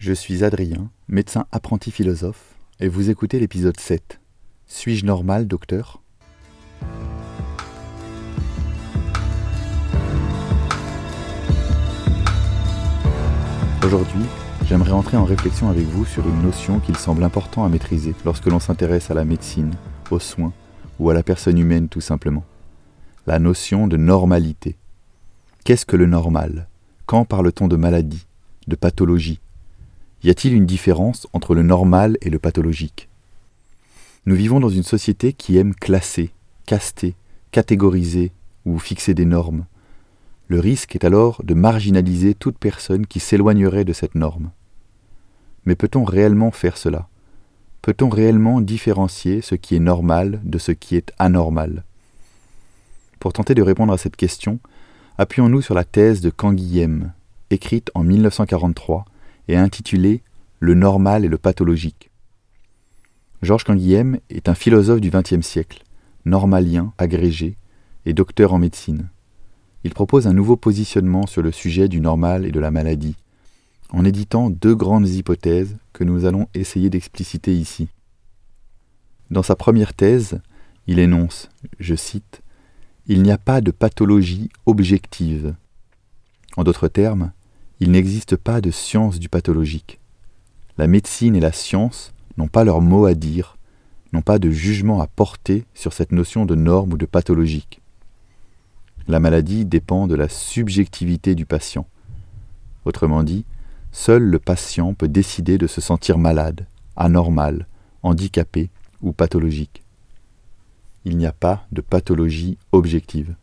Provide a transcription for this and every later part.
Je suis Adrien, médecin apprenti philosophe, et vous écoutez l'épisode 7. Suis-je normal, docteur? Aujourd'hui, j'aimerais entrer en réflexion avec vous sur une notion qu'il semble important à maîtriser lorsque l'on s'intéresse à la médecine, aux soins ou à la personne humaine tout simplement. La notion de normalité. Qu'est-ce que le normal? Quand parle-t-on de maladie, de pathologie? Y a-t-il une différence entre le normal et le pathologique? Nous vivons dans une société qui aime classer, caster, catégoriser ou fixer des normes. Le risque est alors de marginaliser toute personne qui s'éloignerait de cette norme. Mais peut-on réellement faire cela? Peut-on réellement différencier ce qui est normal de ce qui est anormal? Pour tenter de répondre à cette question, appuyons-nous sur la thèse de Canguilhem, écrite en 1943 et intitulée Le normal et le pathologique. Georges Canguilhem est un philosophe du XXe siècle, normalien agrégé et docteur en médecine. Il propose un nouveau positionnement sur le sujet du normal et de la maladie, en éditant deux grandes hypothèses que nous allons essayer d'expliciter ici. Dans sa première thèse, il énonce, je cite, Il n'y a pas de pathologie objective. En d'autres termes, il n'existe pas de science du pathologique. La médecine et la science n'ont pas leur mot à dire, n'ont pas de jugement à porter sur cette notion de norme ou de pathologique. La maladie dépend de la subjectivité du patient. Autrement dit, seul le patient peut décider de se sentir malade, anormal, handicapé ou pathologique. Il n'y a pas de pathologie objective.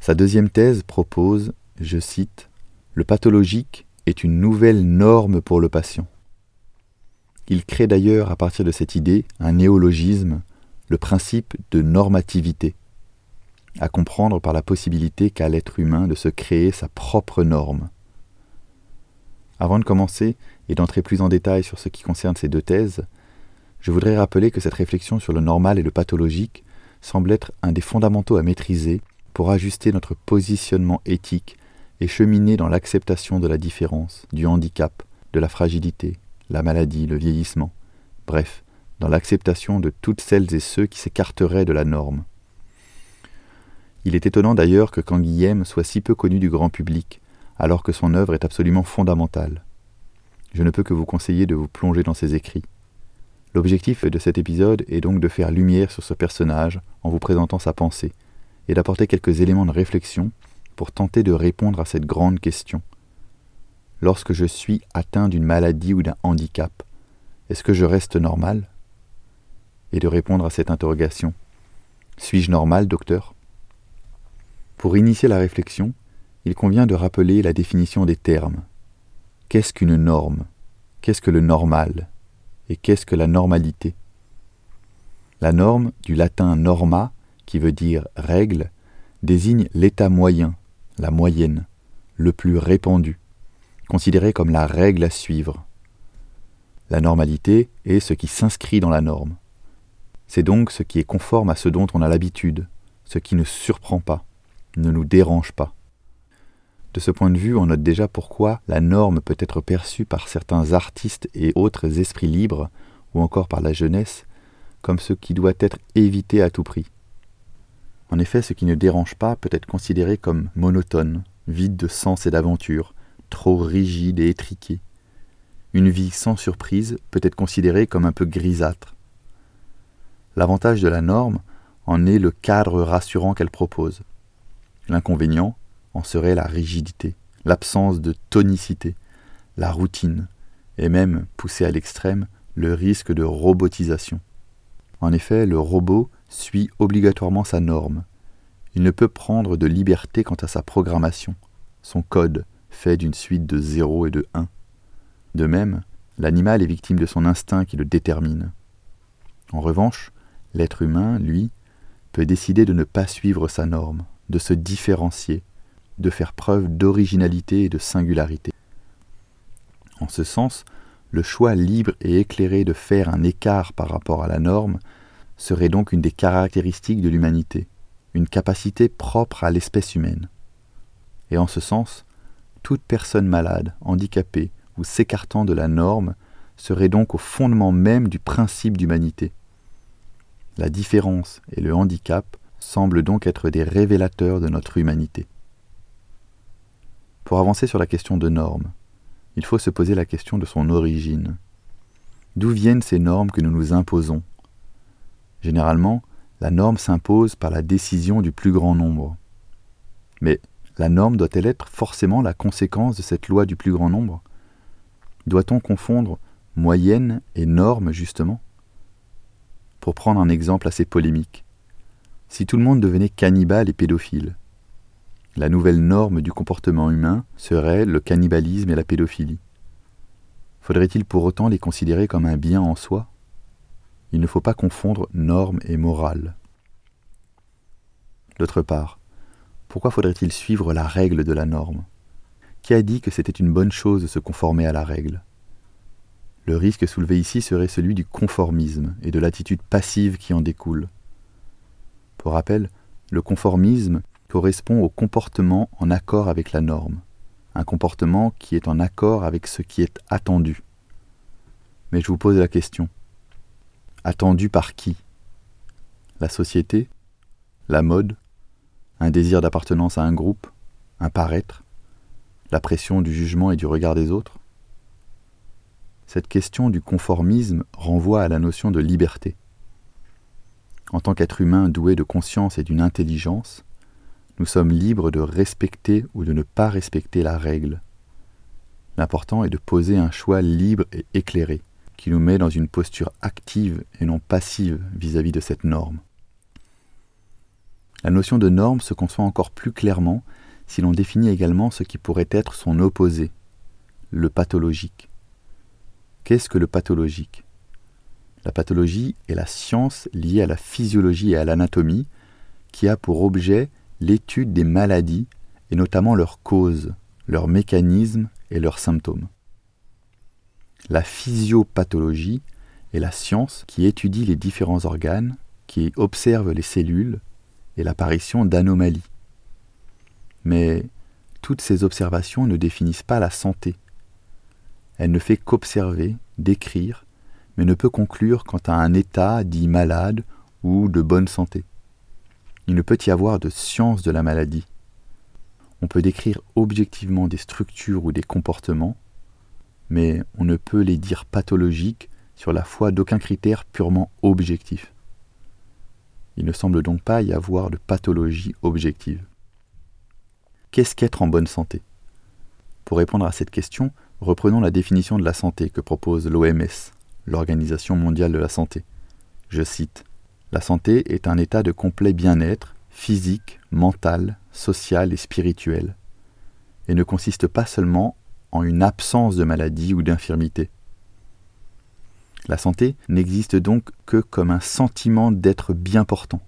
Sa deuxième thèse propose, je cite, Le pathologique est une nouvelle norme pour le patient. Il crée d'ailleurs à partir de cette idée un néologisme, le principe de normativité, à comprendre par la possibilité qu'a l'être humain de se créer sa propre norme. Avant de commencer et d'entrer plus en détail sur ce qui concerne ces deux thèses, je voudrais rappeler que cette réflexion sur le normal et le pathologique semble être un des fondamentaux à maîtriser pour ajuster notre positionnement éthique et cheminer dans l'acceptation de la différence, du handicap, de la fragilité, la maladie, le vieillissement, bref, dans l'acceptation de toutes celles et ceux qui s'écarteraient de la norme. Il est étonnant d'ailleurs que Canguilhem soit si peu connu du grand public, alors que son œuvre est absolument fondamentale. Je ne peux que vous conseiller de vous plonger dans ses écrits. L'objectif de cet épisode est donc de faire lumière sur ce personnage en vous présentant sa pensée, et d'apporter quelques éléments de réflexion pour tenter de répondre à cette grande question. Lorsque je suis atteint d'une maladie ou d'un handicap, est-ce que je reste normal? Et de répondre à cette interrogation. Suis-je normal, docteur? Pour initier la réflexion, il convient de rappeler la définition des termes. Qu'est-ce qu'une norme? Qu'est-ce que le normal? Et qu'est-ce que la normalité? La norme, du latin norma, qui veut dire règle, désigne l'état moyen, la moyenne, le plus répandu, considéré comme la règle à suivre. La normalité est ce qui s'inscrit dans la norme. C'est donc ce qui est conforme à ce dont on a l'habitude, ce qui ne surprend pas, ne nous dérange pas. De ce point de vue, on note déjà pourquoi la norme peut être perçue par certains artistes et autres esprits libres, ou encore par la jeunesse, comme ce qui doit être évité à tout prix. En effet, ce qui ne dérange pas peut être considéré comme monotone, vide de sens et d'aventure, trop rigide et étriqué. Une vie sans surprise peut être considérée comme un peu grisâtre. L'avantage de la norme en est le cadre rassurant qu'elle propose. L'inconvénient en serait la rigidité, l'absence de tonicité, la routine, et même, poussé à l'extrême, le risque de robotisation. En effet, le robot suit obligatoirement sa norme. Il ne peut prendre de liberté quant à sa programmation, son code, fait d'une suite de 0 et de 1. De même, l'animal est victime de son instinct qui le détermine. En revanche, l'être humain, lui, peut décider de ne pas suivre sa norme, de se différencier, de faire preuve d'originalité et de singularité. En ce sens, le choix libre et éclairé de faire un écart par rapport à la norme serait donc une des caractéristiques de l'humanité, une capacité propre à l'espèce humaine. Et en ce sens, toute personne malade, handicapée ou s'écartant de la norme serait donc au fondement même du principe d'humanité. La différence et le handicap semblent donc être des révélateurs de notre humanité. Pour avancer sur la question de normes, il faut se poser la question de son origine. D'où viennent ces normes que nous nous imposons? Généralement, la norme s'impose par la décision du plus grand nombre. Mais la norme doit-elle être forcément la conséquence de cette loi du plus grand nombre? Doit-on confondre moyenne et norme justement? Pour prendre un exemple assez polémique, si tout le monde devenait cannibale et pédophile, la nouvelle norme du comportement humain serait le cannibalisme et la pédophilie. Faudrait-il pour autant les considérer comme un bien en soi? Il ne faut pas confondre norme et morale. D'autre part, pourquoi faudrait-il suivre la règle de la norme? Qui a dit que c'était une bonne chose de se conformer à la règle? Le risque soulevé ici serait celui du conformisme et de l'attitude passive qui en découle. Pour rappel, le conformisme correspond au comportement en accord avec la norme, un comportement qui est en accord avec ce qui est attendu. Mais je vous pose la question. Attendu par qui? La société? La mode? Un désir d'appartenance à un groupe? Un paraître? La pression du jugement et du regard des autres? Cette question du conformisme renvoie à la notion de liberté. En tant qu'être humain doué de conscience et d'une intelligence, nous sommes libres de respecter ou de ne pas respecter la règle. L'important est de poser un choix libre et éclairé, qui nous met dans une posture active et non passive vis-à-vis de cette norme. La notion de norme se conçoit encore plus clairement si l'on définit également ce qui pourrait être son opposé, le pathologique. Qu'est-ce que le pathologique? La pathologie est la science liée à la physiologie et à l'anatomie qui a pour objet l'étude des maladies et notamment leurs causes, leurs mécanismes et leurs symptômes. La physiopathologie est la science qui étudie les différents organes, qui observe les cellules et l'apparition d'anomalies. Mais toutes ces observations ne définissent pas la santé. Elle ne fait qu'observer, décrire, mais ne peut conclure quant à un état dit malade ou de bonne santé il ne peut y avoir de science de la maladie. On peut décrire objectivement des structures ou des comportements, mais on ne peut les dire pathologiques sur la foi d'aucun critère purement objectif. Il ne semble donc pas y avoir de pathologie objective. Qu'est-ce qu'être en bonne santé? Pour répondre à cette question, reprenons la définition de la santé que propose l'OMS, l'Organisation mondiale de la santé. Je cite la santé est un état de complet bien-être, physique, mental, social et spirituel, et ne consiste pas seulement en une absence de maladie ou d'infirmité. La santé n'existe donc que comme un sentiment d'être bien portant.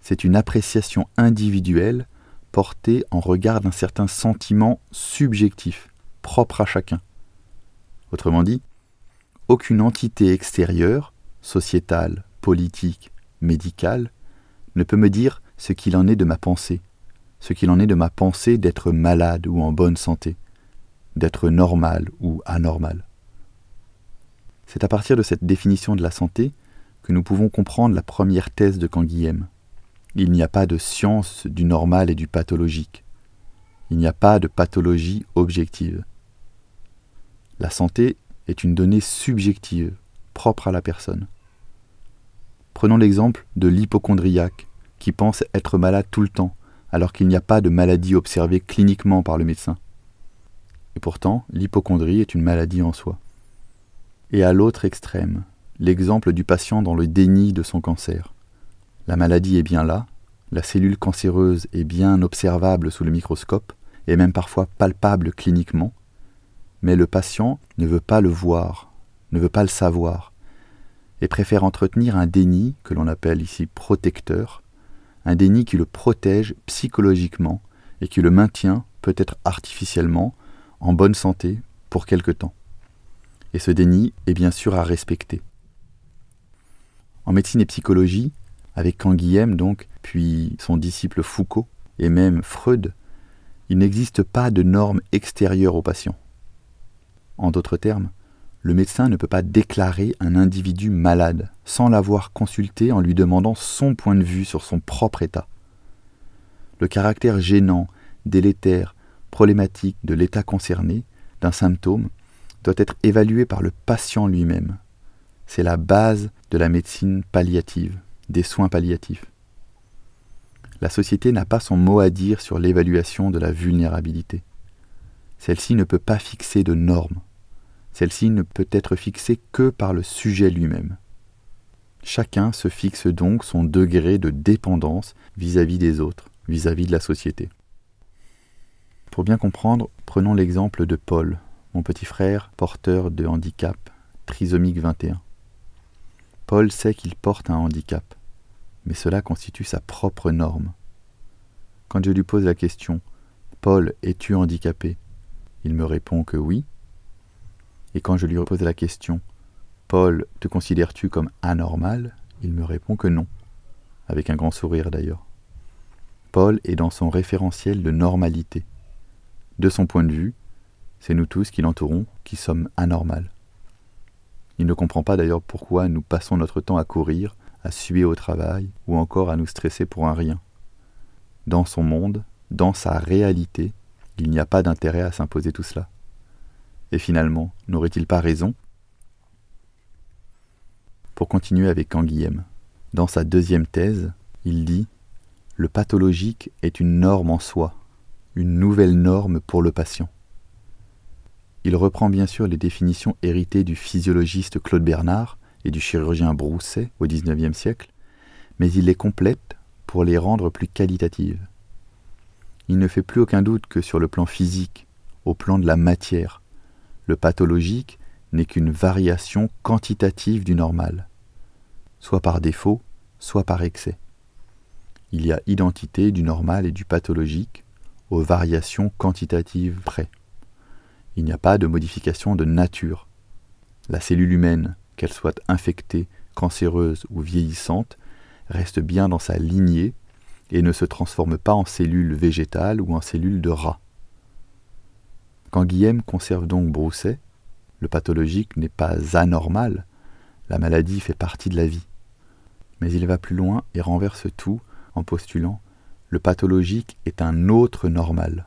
C'est une appréciation individuelle portée en regard d'un certain sentiment subjectif, propre à chacun. Autrement dit, aucune entité extérieure, sociétale, politique, médical, ne peut me dire ce qu'il en est de ma pensée, ce qu'il en est de ma pensée d'être malade ou en bonne santé, d'être normal ou anormal. C'est à partir de cette définition de la santé que nous pouvons comprendre la première thèse de Canguilhem. Il n'y a pas de science du normal et du pathologique. Il n'y a pas de pathologie objective. La santé est une donnée subjective, propre à la personne. Prenons l'exemple de l'hypochondriaque, qui pense être malade tout le temps, alors qu'il n'y a pas de maladie observée cliniquement par le médecin. Et pourtant, l'hypochondrie est une maladie en soi. Et à l'autre extrême, l'exemple du patient dans le déni de son cancer. La maladie est bien là, la cellule cancéreuse est bien observable sous le microscope, et même parfois palpable cliniquement, mais le patient ne veut pas le voir, ne veut pas le savoir, et préfère entretenir un déni que l'on appelle ici protecteur, un déni qui le protège psychologiquement et qui le maintient, peut-être artificiellement, en bonne santé pour quelque temps. Et ce déni est bien sûr à respecter. En médecine et psychologie, avec Canguilhem donc, puis son disciple Foucault, et même Freud, il n'existe pas de normes extérieures au patient. En d'autres termes, le médecin ne peut pas déclarer un individu malade sans l'avoir consulté en lui demandant son point de vue sur son propre état. Le caractère gênant, délétère, problématique de l'état concerné, d'un symptôme, doit être évalué par le patient lui-même. C'est la base de la médecine palliative, des soins palliatifs. La société n'a pas son mot à dire sur l'évaluation de la vulnérabilité. Celle-ci ne peut pas fixer de normes. Celle-ci ne peut être fixée que par le sujet lui-même. Chacun se fixe donc son degré de dépendance vis-à-vis des autres, vis-à-vis -vis de la société. Pour bien comprendre, prenons l'exemple de Paul, mon petit frère porteur de handicap, trisomique 21. Paul sait qu'il porte un handicap, mais cela constitue sa propre norme. Quand je lui pose la question Paul, es-tu handicapé? Il me répond que oui. Et quand je lui repose la question Paul, te considères-tu comme anormal? Il me répond que non, avec un grand sourire d'ailleurs. Paul est dans son référentiel de normalité. De son point de vue, c'est nous tous qui l'entourons qui sommes anormales. Il ne comprend pas d'ailleurs pourquoi nous passons notre temps à courir, à suer au travail ou encore à nous stresser pour un rien. Dans son monde, dans sa réalité, il n'y a pas d'intérêt à s'imposer tout cela. Et finalement, n'aurait-il pas raison? Pour continuer avec Anguillem, dans sa deuxième thèse, il dit Le pathologique est une norme en soi, une nouvelle norme pour le patient. Il reprend bien sûr les définitions héritées du physiologiste Claude Bernard et du chirurgien Brousset au XIXe siècle, mais il les complète pour les rendre plus qualitatives. Il ne fait plus aucun doute que sur le plan physique, au plan de la matière, le pathologique n'est qu'une variation quantitative du normal, soit par défaut, soit par excès. Il y a identité du normal et du pathologique aux variations quantitatives près il n'y a pas de modification de nature. La cellule humaine, qu'elle soit infectée, cancéreuse ou vieillissante, reste bien dans sa lignée et ne se transforme pas en cellule végétale ou en cellule de rat. Quand Guillaume conserve donc Brousset, le pathologique n'est pas anormal, la maladie fait partie de la vie. Mais il va plus loin et renverse tout en postulant le pathologique est un autre normal.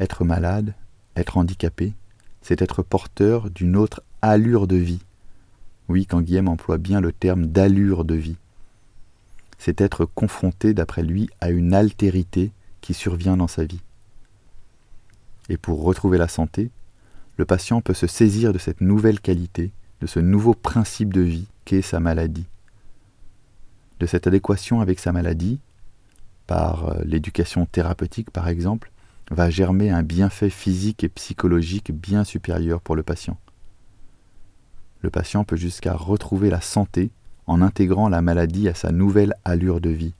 Être malade être handicapé, c'est être porteur d'une autre allure de vie. Oui, quand Guillaume emploie bien le terme d'allure de vie. C'est être confronté, d'après lui, à une altérité qui survient dans sa vie. Et pour retrouver la santé, le patient peut se saisir de cette nouvelle qualité, de ce nouveau principe de vie qu'est sa maladie. De cette adéquation avec sa maladie, par euh, l'éducation thérapeutique par exemple, va germer un bienfait physique et psychologique bien supérieur pour le patient. Le patient peut jusqu'à retrouver la santé en intégrant la maladie à sa nouvelle allure de vie,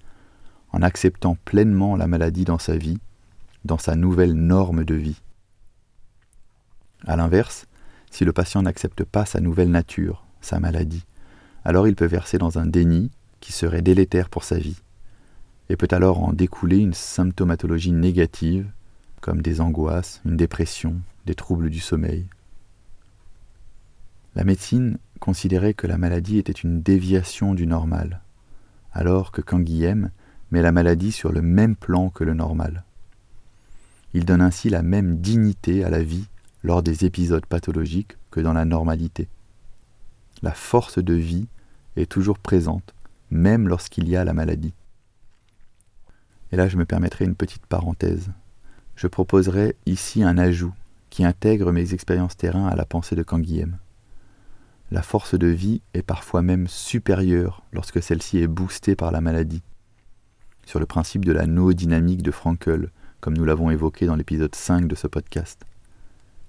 en acceptant pleinement la maladie dans sa vie, dans sa nouvelle norme de vie. A l'inverse, si le patient n'accepte pas sa nouvelle nature, sa maladie, alors il peut verser dans un déni qui serait délétère pour sa vie, et peut alors en découler une symptomatologie négative comme des angoisses, une dépression, des troubles du sommeil. La médecine considérait que la maladie était une déviation du normal, alors que Canguilhem met la maladie sur le même plan que le normal. Il donne ainsi la même dignité à la vie lors des épisodes pathologiques que dans la normalité. La force de vie est toujours présente, même lorsqu'il y a la maladie. Et là, je me permettrai une petite parenthèse je proposerai ici un ajout qui intègre mes expériences terrain à la pensée de Canguilhem. La force de vie est parfois même supérieure lorsque celle-ci est boostée par la maladie. Sur le principe de la noodynamique de Frankel, comme nous l'avons évoqué dans l'épisode 5 de ce podcast.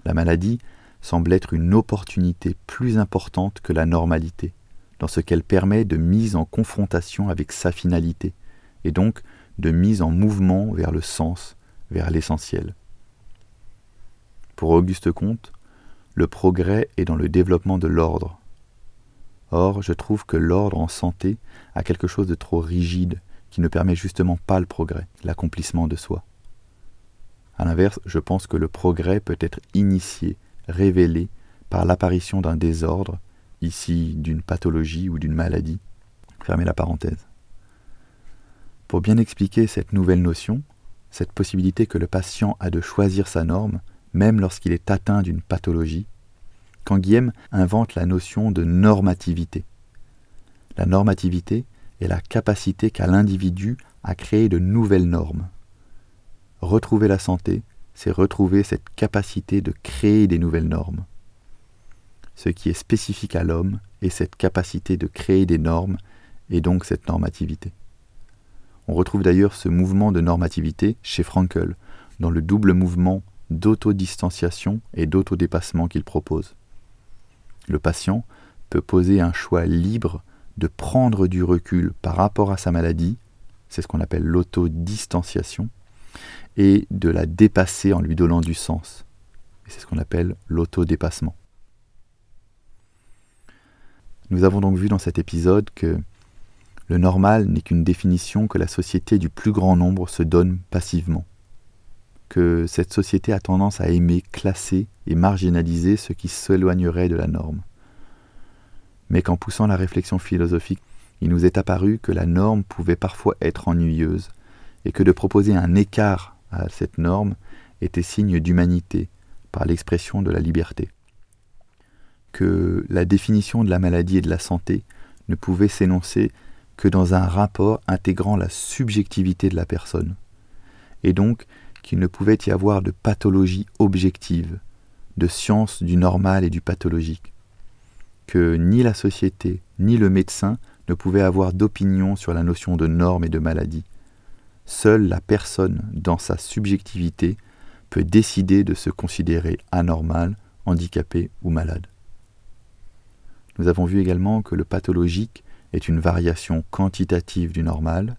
La maladie semble être une opportunité plus importante que la normalité, dans ce qu'elle permet de mise en confrontation avec sa finalité, et donc de mise en mouvement vers le sens, vers l'essentiel. Pour Auguste Comte, le progrès est dans le développement de l'ordre. Or, je trouve que l'ordre en santé a quelque chose de trop rigide qui ne permet justement pas le progrès, l'accomplissement de soi. A l'inverse, je pense que le progrès peut être initié, révélée par l'apparition d'un désordre, ici d'une pathologie ou d'une maladie. Fermez la parenthèse. Pour bien expliquer cette nouvelle notion, cette possibilité que le patient a de choisir sa norme, même lorsqu'il est atteint d'une pathologie, Canguilhem invente la notion de normativité. La normativité est la capacité qu'a l'individu à créer de nouvelles normes. Retrouver la santé, c'est retrouver cette capacité de créer des nouvelles normes. Ce qui est spécifique à l'homme est cette capacité de créer des normes et donc cette normativité. On retrouve d'ailleurs ce mouvement de normativité chez Frankel, dans le double mouvement d'autodistanciation et d'autodépassement qu'il propose. Le patient peut poser un choix libre de prendre du recul par rapport à sa maladie, c'est ce qu'on appelle l'autodistanciation, et de la dépasser en lui donnant du sens. c'est ce qu'on appelle l'autodépassement. Nous avons donc vu dans cet épisode que le normal n'est qu'une définition que la société du plus grand nombre se donne passivement, que cette société a tendance à aimer classer et marginaliser ce qui s'éloignerait de la norme, mais qu'en poussant la réflexion philosophique, il nous est apparu que la norme pouvait parfois être ennuyeuse, et que de proposer un écart à cette norme était signe d'humanité par l'expression de la liberté. Que la définition de la maladie et de la santé ne pouvait s'énoncer que dans un rapport intégrant la subjectivité de la personne, et donc qu'il ne pouvait y avoir de pathologie objective, de science du normal et du pathologique, que ni la société ni le médecin ne pouvaient avoir d'opinion sur la notion de norme et de maladie. Seule la personne, dans sa subjectivité, peut décider de se considérer anormal, handicapé ou malade. Nous avons vu également que le pathologique est une variation quantitative du normal,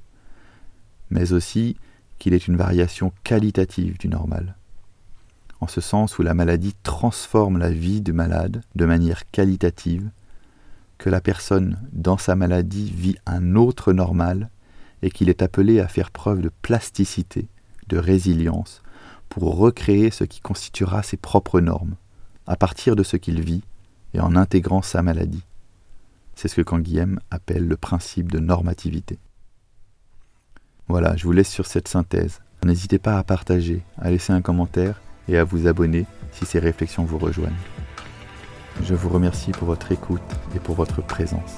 mais aussi qu'il est une variation qualitative du normal, en ce sens où la maladie transforme la vie du malade de manière qualitative, que la personne dans sa maladie vit un autre normal et qu'il est appelé à faire preuve de plasticité, de résilience, pour recréer ce qui constituera ses propres normes, à partir de ce qu'il vit et en intégrant sa maladie. C'est ce que Canguilhem appelle le principe de normativité. Voilà, je vous laisse sur cette synthèse. N'hésitez pas à partager, à laisser un commentaire et à vous abonner si ces réflexions vous rejoignent. Je vous remercie pour votre écoute et pour votre présence.